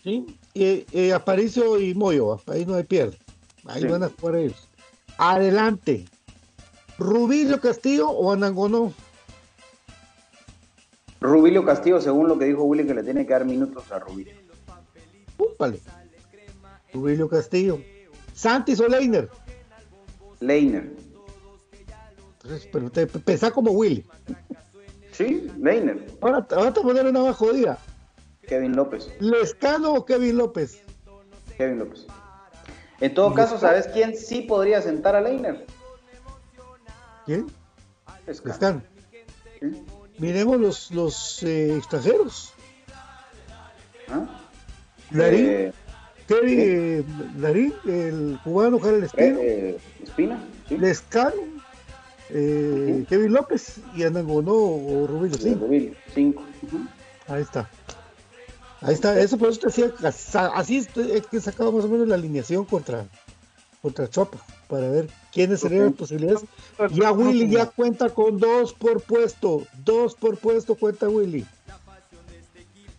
Sí. Y, Aparicio y Moyo, ahí no hay pierde. Ahí van a jugar ellos. Adelante. ¿Rubilio Castillo o Anangonó? Rubilio Castillo, según lo que dijo Willy, que le tiene que dar minutos a Rubilio. Úpale. Rubilio Castillo. ¿Santis o Leiner? Leiner. pensás como Willy. Sí, Leiner. Ahora, ahora te poner una más jodida. Kevin López. ¿Lescano o Kevin López? Kevin López. En todo caso, ¿sabes quién sí podría sentar a Leiner? ¿Quién? Lescano. Miremos los, los eh, extranjeros. ¿Ah? Larín, eh, Kevin, eh, Larín, el cubano Jared Espino. Eh, Espina, sí. Lescano, eh, Kevin López y Anangonó o Rubino 5. Ahí está. Ahí está, eso por eso te decía, así es que sacaba más o menos la alineación contra, contra Chopa, para ver quiénes serían las posibilidades. Ya Willy ya cuenta con dos por puesto, dos por puesto cuenta Willy.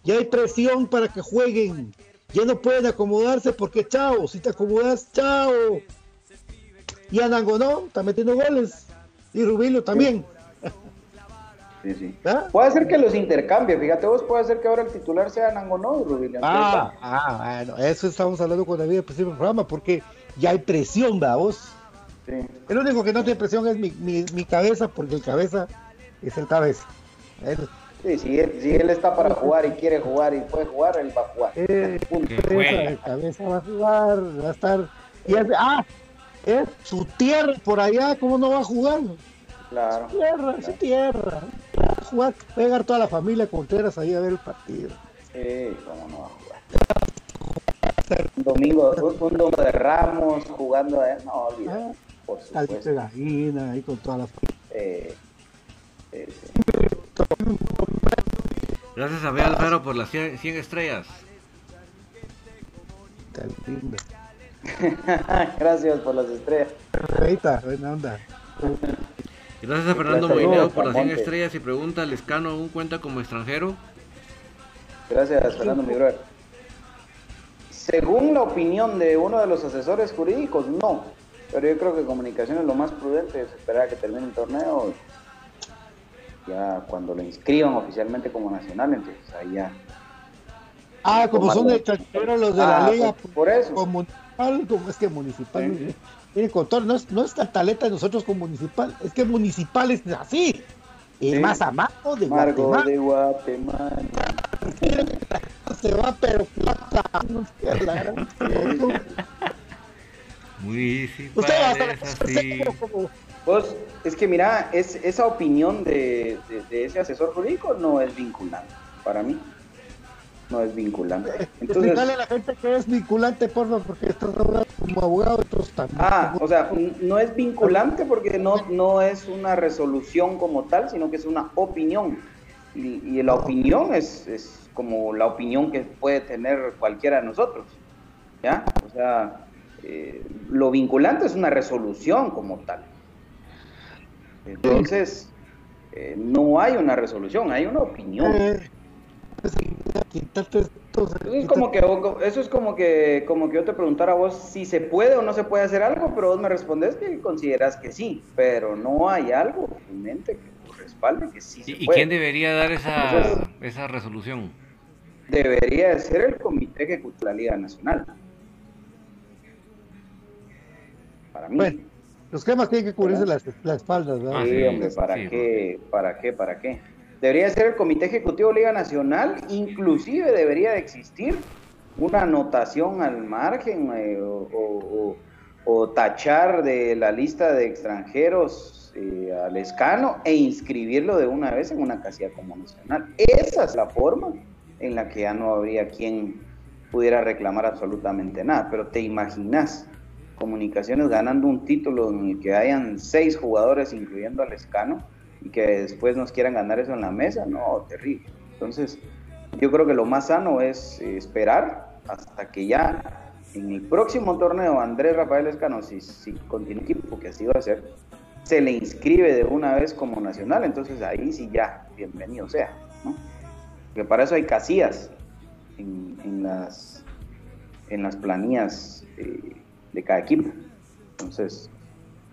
Ya hay presión para que jueguen. Ya no pueden acomodarse porque chao, si te acomodas, chao. Y Anangonó está metiendo goles. Y Rubilio también. Sí, sí. ¿Ah? Puede ser que los intercambie, fíjate vos, puede ser que ahora el titular sea Nangonó y Rubilio. Ah, ah, bueno, eso estamos hablando con David al principio del programa, porque ya hay presión, ¿verdad vos? Sí. El único que no tiene presión es mi, mi, mi cabeza, porque el cabeza es el cabeza. Sí, si él, si él, está para jugar y quiere jugar y puede jugar, él va a jugar. Eh, el cabeza va a jugar, va a estar. Y ah, es su tierra por allá, ¿cómo no va a jugar? Claro. Su tierra, su tierra. Va a jugar, pegar toda la familia Contreras ahí a ver el partido. Sí, cómo no va a jugar. Un domingo, un, domingo de Ramos jugando, a no olvides. Ah, por supuesto. de gallina ahí con toda la familia. Eh, eh, Gracias a B. Alfaro por las 100, 100 estrellas. Tan lindo. Gracias por las estrellas. Reita, buena onda. Gracias a Fernando Moineo por las 100 estrellas y pregunta, ¿Lescano aún cuenta como extranjero? Gracias, Fernando, mi Según la opinión de uno de los asesores jurídicos, no. Pero yo creo que comunicación es lo más prudente es esperar a que termine el torneo. Ya cuando lo inscriban oficialmente como nacional, entonces ahí ya. Ah, como son de extranjeros los de la Ah, liga. pues, por eso. Como como es que municipal. Miren, con todo, no es, no es cantaleta de nosotros con municipal, es que municipal es así. El Sí. más amado de Margo Guatemala. de Guatemala. Se va, pero plata. Municipal Usted va a estar es así. como- Pues, es que mira, es, esa opinión de, de- de ese asesor jurídico no es vinculante para mí. No es vinculante. Entonces, a la gente que es vinculante, por favor, porque estás hablando como abogado, también. ah, o sea, no es vinculante porque no, no es una resolución como tal, sino que es una opinión. Y, y la opinión es, es como la opinión que puede tener cualquiera de nosotros. ¿Ya? O sea, eh, lo vinculante es una resolución como tal. Entonces, eh, no hay una resolución, hay una opinión. Pues, quitarte esto, Eso es como que eso es como que como que yo te preguntara a vos si se puede o no se puede hacer algo, pero vos me respondes que consideras que sí, pero no hay algo realmente que lo respalde que sí se ¿Y, puede. quién debería dar esa, Entonces- esa resolución? Debería de ser el Comité Ejecutivo de la Liga Nacional. Para mí. Bueno, los cremas tienen que cubrirse las, las espaldas, ¿verdad? Ah, sí, hombre, ¿para sí, qué? ¿Para qué? ¿Para qué? Debería ser el Comité Ejecutivo de Liga Nacional, inclusive debería de existir una anotación al margen eh, o, tachar de la lista de extranjeros eh, al escano e inscribirlo de una vez en una casilla como nacional. Esa es la forma en la que ya no habría quien pudiera reclamar absolutamente nada. Pero te imaginas comunicaciones ganando un título en el que hayan seis jugadores, incluyendo al escano, y que después nos quieran ganar eso en la mesa, no, terrible. Entonces, yo creo que lo más sano es eh, esperar hasta que ya en el próximo torneo Andrés Rafael Escano, si, si continúa equipo, que así va a ser, se le inscribe de una vez como nacional, entonces ahí sí ya, bienvenido sea, ¿no? Porque para eso hay casillas en, las, en las planillas eh, de cada equipo. Entonces,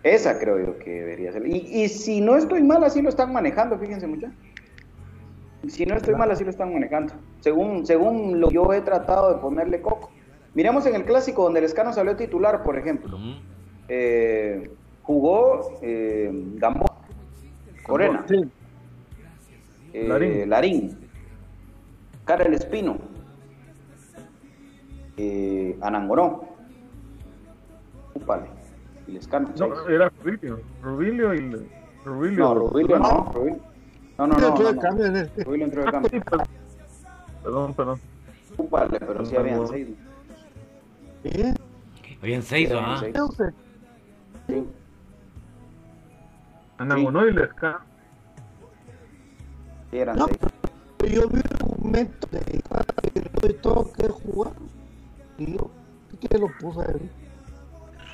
esa creo yo que debería ser. Y, y si no estoy mal, así lo están manejando, fíjense muchachos. Si no estoy mal, así lo están manejando. Según, según lo que yo he tratado de ponerle coco. Miremos en el clásico donde el Escano salió titular, por ejemplo. Eh, jugó eh, Gamboa, Corena, Sí. eh, Larín. Larín, Karel Espino, eh, Anangonó. Upale. Y les cambio. No, era Rubilio. Rubilio y. Rubilio. No, Rubilio no. Rubilio. No, no, no. no, no. Rubilio entró de cambio. Perdón, perdón. Upale, pero sí habían seis. ¿Eh? Habían seis, ¿ah? Sí. Anangonó y les cambio. Sí, eran No, seis. yo vi un momento de y todo que jugar. Y yo, ¿qué lo puse ahí?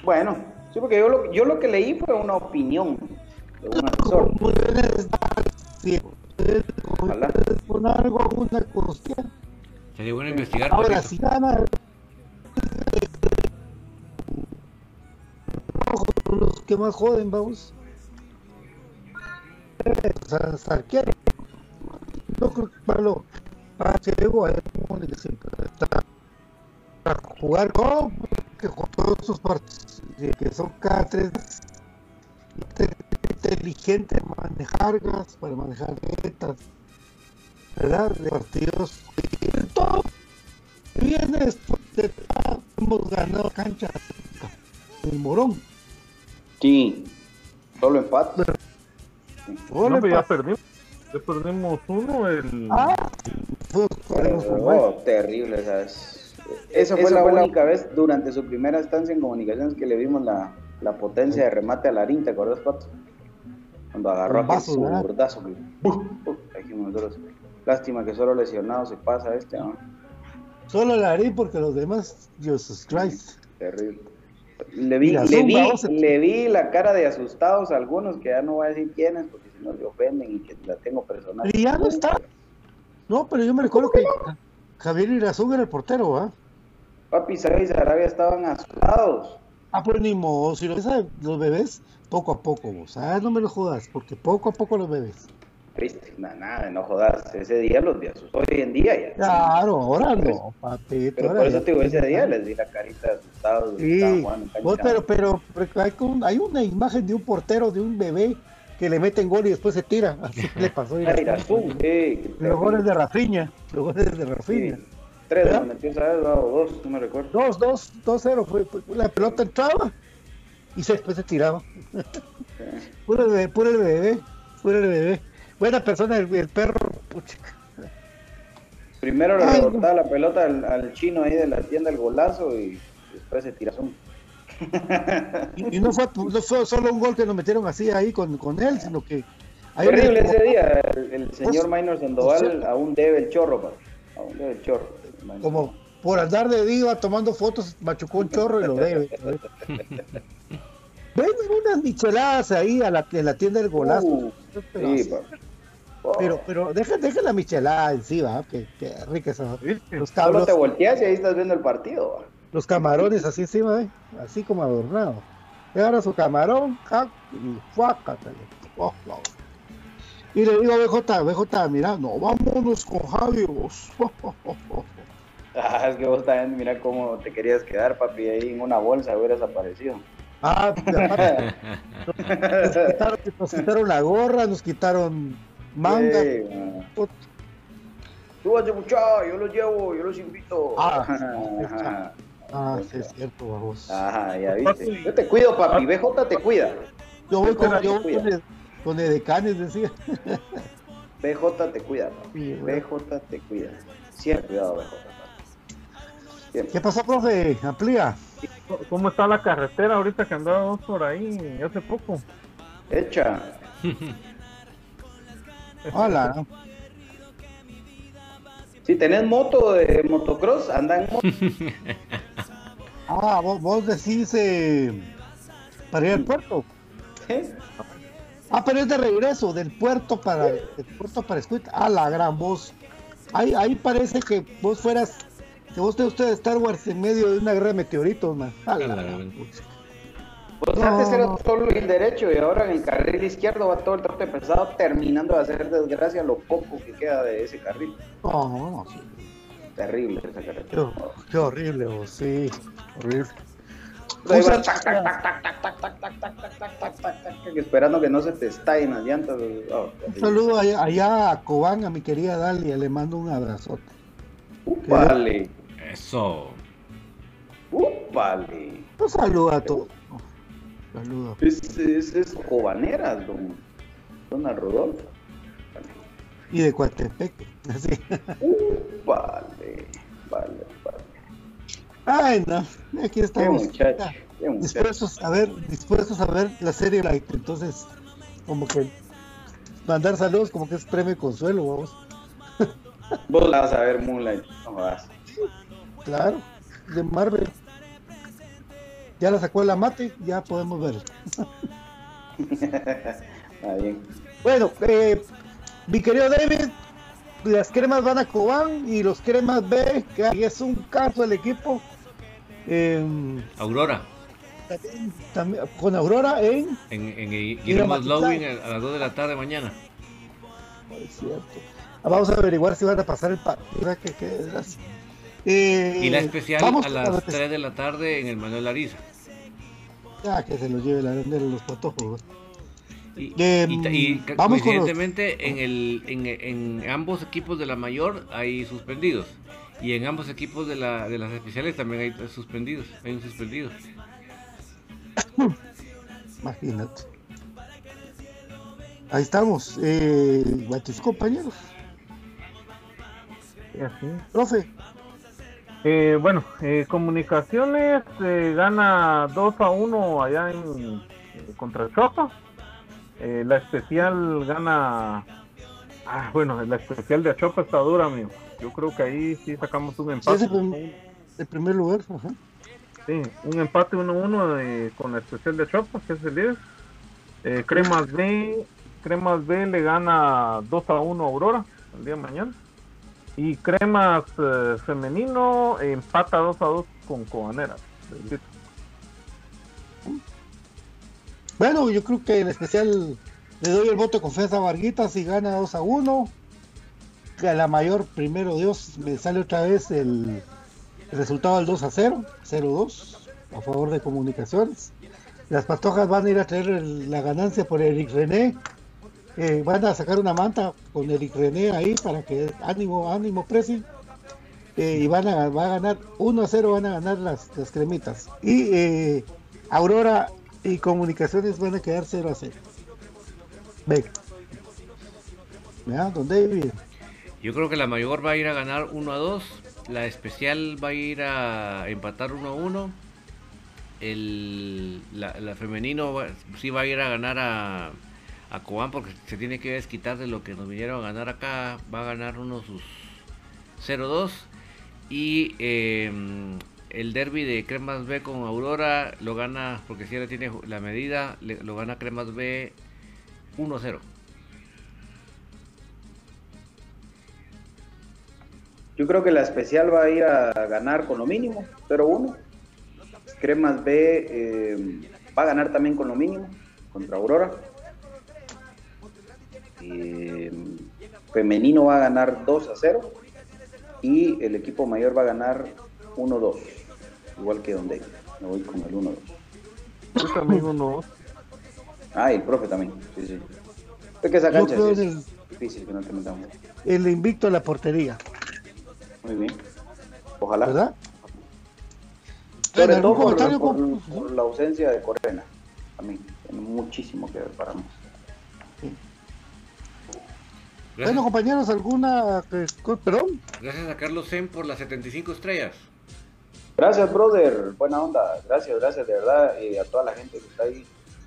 Bueno, sí, porque yo lo, yo lo que leí fue una opinión de un asesor. Ojalá. Ustedes Con algo, alguna cuestión. Sería bueno investigar. Ahora, si gana los que más joden, vamos. Arquero. No creo que para lo para Chego es como que siempre está para jugar con que con todos sus partidos que son cada tres inteligente manejar gas para manejar metas ¿verdad? de partidos y todo viene después de ah, hemos ganado cancha el morón Sí, solo empate. No, pero ya perdimos. Ya perdimos uno. El... ah jugar. oh, terrible, ¿sabes? Esa fue la única vez durante su primera estancia en comunicaciones que le vimos la, la potencia de remate a Larín, ¿te acuerdas, Pato? Cuando agarró Bombazo, ¿verdad? zurdazo. que- Lástima que solo lesionado se pasa este, ¿no? solo la haré porque los demás Jesus Christ Terrible. Le vi, le, vi, le vi la cara de asustados a algunos que ya no voy a decir quiénes porque si no le ofenden y que la tengo personal. Y ya no está. No, pero yo me recuerdo que Javier Irazú era el portero, ¿ah? Papi, Sarabia y Sarabia estaban asustados. Ah, pero ni modo, si lo ves a los bebés, poco a poco, vos. Ah, no me lo jodas, porque poco a poco los bebés. Triste, nada, nada, no jodas. Ese día los vi asustados. Hoy en día ya. Claro, ahora no, papito. Pero por eso te digo, ese día les di la carita asustados. Sí, estaban jugando vos, pero, pero, pero hay, un- hay una imagen de un portero, de un bebé, que le meten gol y después se tira. Así le pasó a Ah, Irazú. Irazú, sí, Los goles de Rafiña, los goles de Rafiña. Sí. Tres ¿Verdad? metió, ¿sabes? O dos, no me recuerdo. Dos, dos, dos, cero. Fue, fue- la pelota entraba y se, después se tiraba. Puro el bebé, puro el bebé, puro el bebé. Buena persona, el, el perro. pucha. Primero le Ay, rebotaba la pelota al, al chino ahí de la tienda el golazo y después se tiró. Y, y no, fue, no fue solo un gol que nos metieron así ahí con, con él, sino que. una- ese día. El, el señor Minor Sandoval pues, aún debe el chorro, pa. Aún debe el chorro. Como por andar de diva tomando fotos, machucó un chorro y lo debe. Ven unas micheladas ahí a la, en la tienda del golazo. Uh, pero, sí, pa. Oh, pero, pero deja, deja la michelada encima, que, que rica esa. Los, Solo cabros, te volteas y ahí estás viendo el partido. Los camarones así encima, ¿eh? así como adornados. Y ahora su camarón, ¡jac! y fuácatele. Oh. Y le digo a BJ, BJ, mira, no, vámonos con Javi, vos. Ah, es que vos también, mira cómo te querías quedar, papi, ahí en una bolsa hubieras aparecido. Ah, aparte, nos, quitaron, nos quitaron la gorra, nos quitaron manga. Sí, man. Súbase muchachos, yo los llevo, yo los invito. Ah. Ah, sí, es cierto, vamos. Ajá, ya viste. Yo te cuido, papi. BJ te cuida. Yo voy con, yo voy con, el, con edecanes, decía. BJ te cuida, papi. BJ te cuida. Siempre cuidado, BJ. Siempre. ¿Qué pasó, profe? Amplía. ¿Cómo está la carretera ahorita que andábamos por ahí hace poco? Hecha. Hola. Si tenés moto de motocross, anda en moto. Ah, vos, vos decís eh, para ir al puerto. ¿Eh? Ah, pero es de regreso, del puerto para del puerto para Escuita. Ah, la gran voz. Ahí, ahí parece que vos fueras, que vos te usted de Star Wars en medio de una guerra de meteoritos, man. Ah, la gran pucha. Pues No. antes era solo el derecho y ahora en el carril izquierdo va todo el trote pesado terminando de hacer desgracia lo poco que queda de ese carril. No, no, sí. Terrible esa carretera. Qué, qué horrible, vos, sí, horrible. Ahí Un vas, sal- tac, tac, tac, tac, tac, tac, tac, tac, tac, tac, tac, tac, tac, tac, Esperando que no se te estallen las llantas. Oh, Un saludo allá, allá a Cobán, a mi querida Dalia, le mando un abrazote. Vale. Eso. Vale. Un saludo a todos. Saludos. Es, es, es Cobaneras, don, don Rodolfo. Y de Coatepec. Así. vale, vale, vale. Ay, no. Aquí estamos. Qué muchacho, qué muchacho. Dispuestos a ver, dispuestos a ver la serie Light. Entonces, como que mandar saludos como que es premio y consuelo, vamos. Vos la vas a ver Moonlight, no vas. Claro, de Marvel. Ya la sacó la mate, ya podemos ver. Bien. Bueno, eh, mi querido David, las cremas van a Cobán y los cremas B, que es un caso el equipo. eh, Aurora. también- con Aurora en. En, en Guillermo Mazatlán. Slowing a las 2 de la tarde mañana. Es cierto. Ah, Vamos a averiguar si van a pasar el partido. Que, que desgracia. Eh, Y la especial vamos a la las espe- 3 de la tarde en el Manuel Ariza. Ah, que se los lleve la de los patojos. ¿No? Y, con los- coincidentemente en, el, en, en ambos equipos de la mayor hay suspendidos. Y en ambos equipos de, la, de las especiales también hay suspendidos. Hay un suspendido. Imagínate. Ahí estamos. Eh, a tus compañeros. Así. Profe. Eh, bueno, eh, Comunicaciones eh, gana 2 a 1 allá en contra Chopa. Eh, la especial gana. Ah, bueno, la especial de Achopa está dura, amigo. Yo creo que ahí sí sacamos un Sí, empate. es el, el primer lugar. ajá. Sí, un empate 1-1 de- con la especial de Achopa, que es el líder. Eh, Cremas B, Cremas B le gana 2 a 1 a Aurora el día de mañana. Y Cremas eh, femenino empata 2 a 2 con Cobaneras. Bueno, yo creo que en especial le doy el voto de confianza a Varguitas y gana 2 a 1. Que a la mayor, primero Dios, me sale otra vez el, resultado del 2 a 0, 0-2, a favor de comunicaciones. Las patojas van a ir a traer el- la ganancia por Eric René. Eh, van a sacar una manta con Eric René ahí para que ánimo, ánimo, pressing. Eh, y van a, va a ganar 1 a 0, van a ganar las, las cremitas. Y eh, Aurora y Comunicaciones van a quedar 0 a 0. Venga. Vea, don David. Yo creo que la mayor va a ir a ganar 1 a 2. La especial va a ir a empatar 1 a 1. El, la, la femenino va- sí va a ir a ganar a, a Cobán porque se tiene que desquitar de lo que nos vinieron a ganar acá. Va a ganar uno sus 0-2. Y eh, el derby de Cremas B con Aurora lo gana, porque si ahora tiene la medida, lo gana Cremas B 1-0. Yo creo que la especial va a ir a ganar con lo mínimo, 0-1. Cremas B eh, va a ganar también con lo mínimo contra Aurora. Eh, femenino va a ganar 2 a 0 y el equipo mayor va a ganar 1-2, igual que donde me voy con el 1-2. Yo también 1-2. Ah, y el profe también. Sí, sí. Es que esa cancha sí es el, difícil que no te metamos. el invicto a la portería, Muy bien. Ojalá. ¿verdad? Sobre todo ¿algún por, por- comp- por la ausencia de Corena. También tiene muchísimo que ver para mí. Bueno, compañeros, ¿alguna. eh, perdón? Gracias a Carlos Zen por las 75 estrellas. Gracias, brother. Buena onda. Gracias, gracias de verdad. Y a toda la gente que está ahí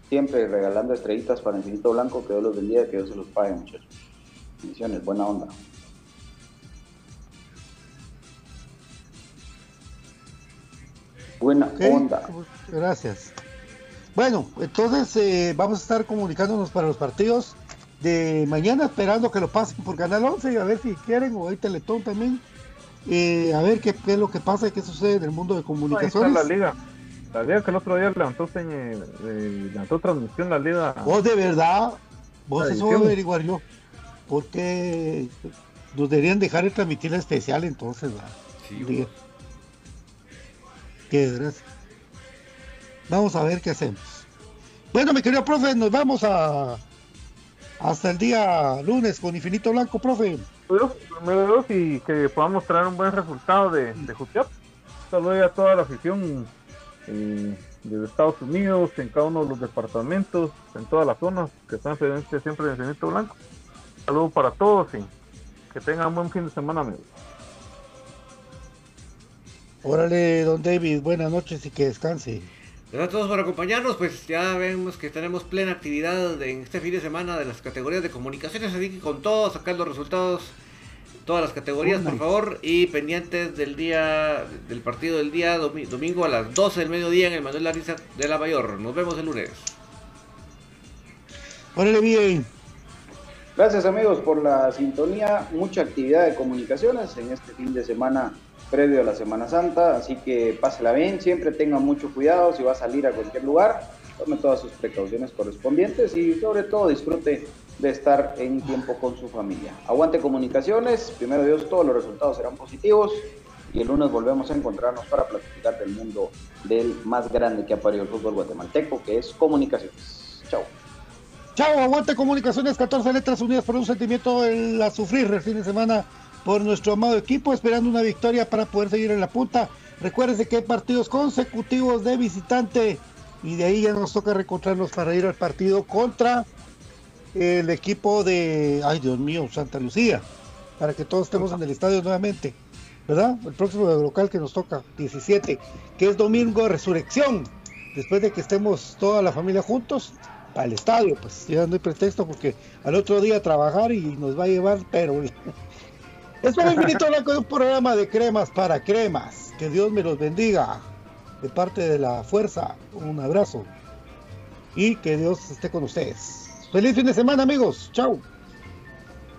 siempre regalando estrellitas para Infinito Blanco. Que Dios los bendiga, que Dios se los pague, muchachos. Bendiciones, buena onda. Buena onda. Gracias. Bueno, entonces eh, vamos a estar comunicándonos para los partidos de mañana, esperando que lo pasen por Canal 11 y a ver si quieren, o ahí Teletón también. Eh, a ver qué, qué es lo que pasa y qué sucede en el mundo de Ahí está comunicaciones. la liga. La liga que el otro día levantó, eh, eh, levantó transmisión la liga. Vos de verdad, vos eso voy a edición. averiguar yo. Porque nos deberían dejar de transmitir la especial entonces. ¿verdad? Sí, Diga. Qué desgracia. Vamos a ver qué hacemos. Bueno, mi querido profe, nos vamos a hasta el día lunes con Infinito Blanco, profe. Dios, y que podamos traer un buen resultado de, de. Saludos a toda la afición desde Estados Unidos, en cada uno de los departamentos, en todas las zonas que están presentes siempre en el Cenito Blanco. Saludos para todos y que tengan un buen fin de semana, amigos. Órale, don David, buenas noches y que descanse. Gracias a todos por acompañarnos, pues ya vemos que tenemos plena actividad en este fin de semana de las categorías de comunicaciones, así que con todo, sacar los resultados, todas las categorías, por favor, y pendientes del día, del partido del día domingo a las 12 del mediodía en el Manuel Larissa de la Mayor. Nos vemos el lunes. Órale, bien. Gracias amigos por la sintonía, mucha actividad de comunicaciones en este fin de semana previo a la Semana Santa, así que pásela bien, siempre tenga mucho cuidado si va a salir a cualquier lugar, tome todas sus precauciones correspondientes y sobre todo disfrute de estar en tiempo con su familia. Aguante comunicaciones, primero Dios todos los resultados serán positivos y el lunes volvemos a encontrarnos para platicar del mundo del más grande que ha parido el fútbol guatemalteco, que es comunicaciones. Chao. Chao, aguante comunicaciones, 14 letras unidas por un sentimiento en la sufrir el fin de semana por nuestro amado equipo, esperando una victoria para poder seguir en la punta. Recuérdense que hay partidos consecutivos de visitante y de ahí ya nos toca reencontrarnos para ir al partido contra el equipo de, ay Dios mío, Santa Lucía, para que todos estemos en el estadio nuevamente, ¿verdad? El próximo local que nos toca, 17, que es domingo de resurrección, después de que estemos toda la familia juntos al estadio, pues ya no hay pretexto porque al otro día trabajar y nos va a llevar, pero es un infinito blanco de un programa de cremas para cremas. Que Dios me los bendiga. De parte de la fuerza, un abrazo. Y que Dios esté con ustedes. Feliz fin de semana, amigos. Chao.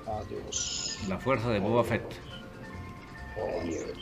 Adiós. La fuerza de Boba Fett. Adiós.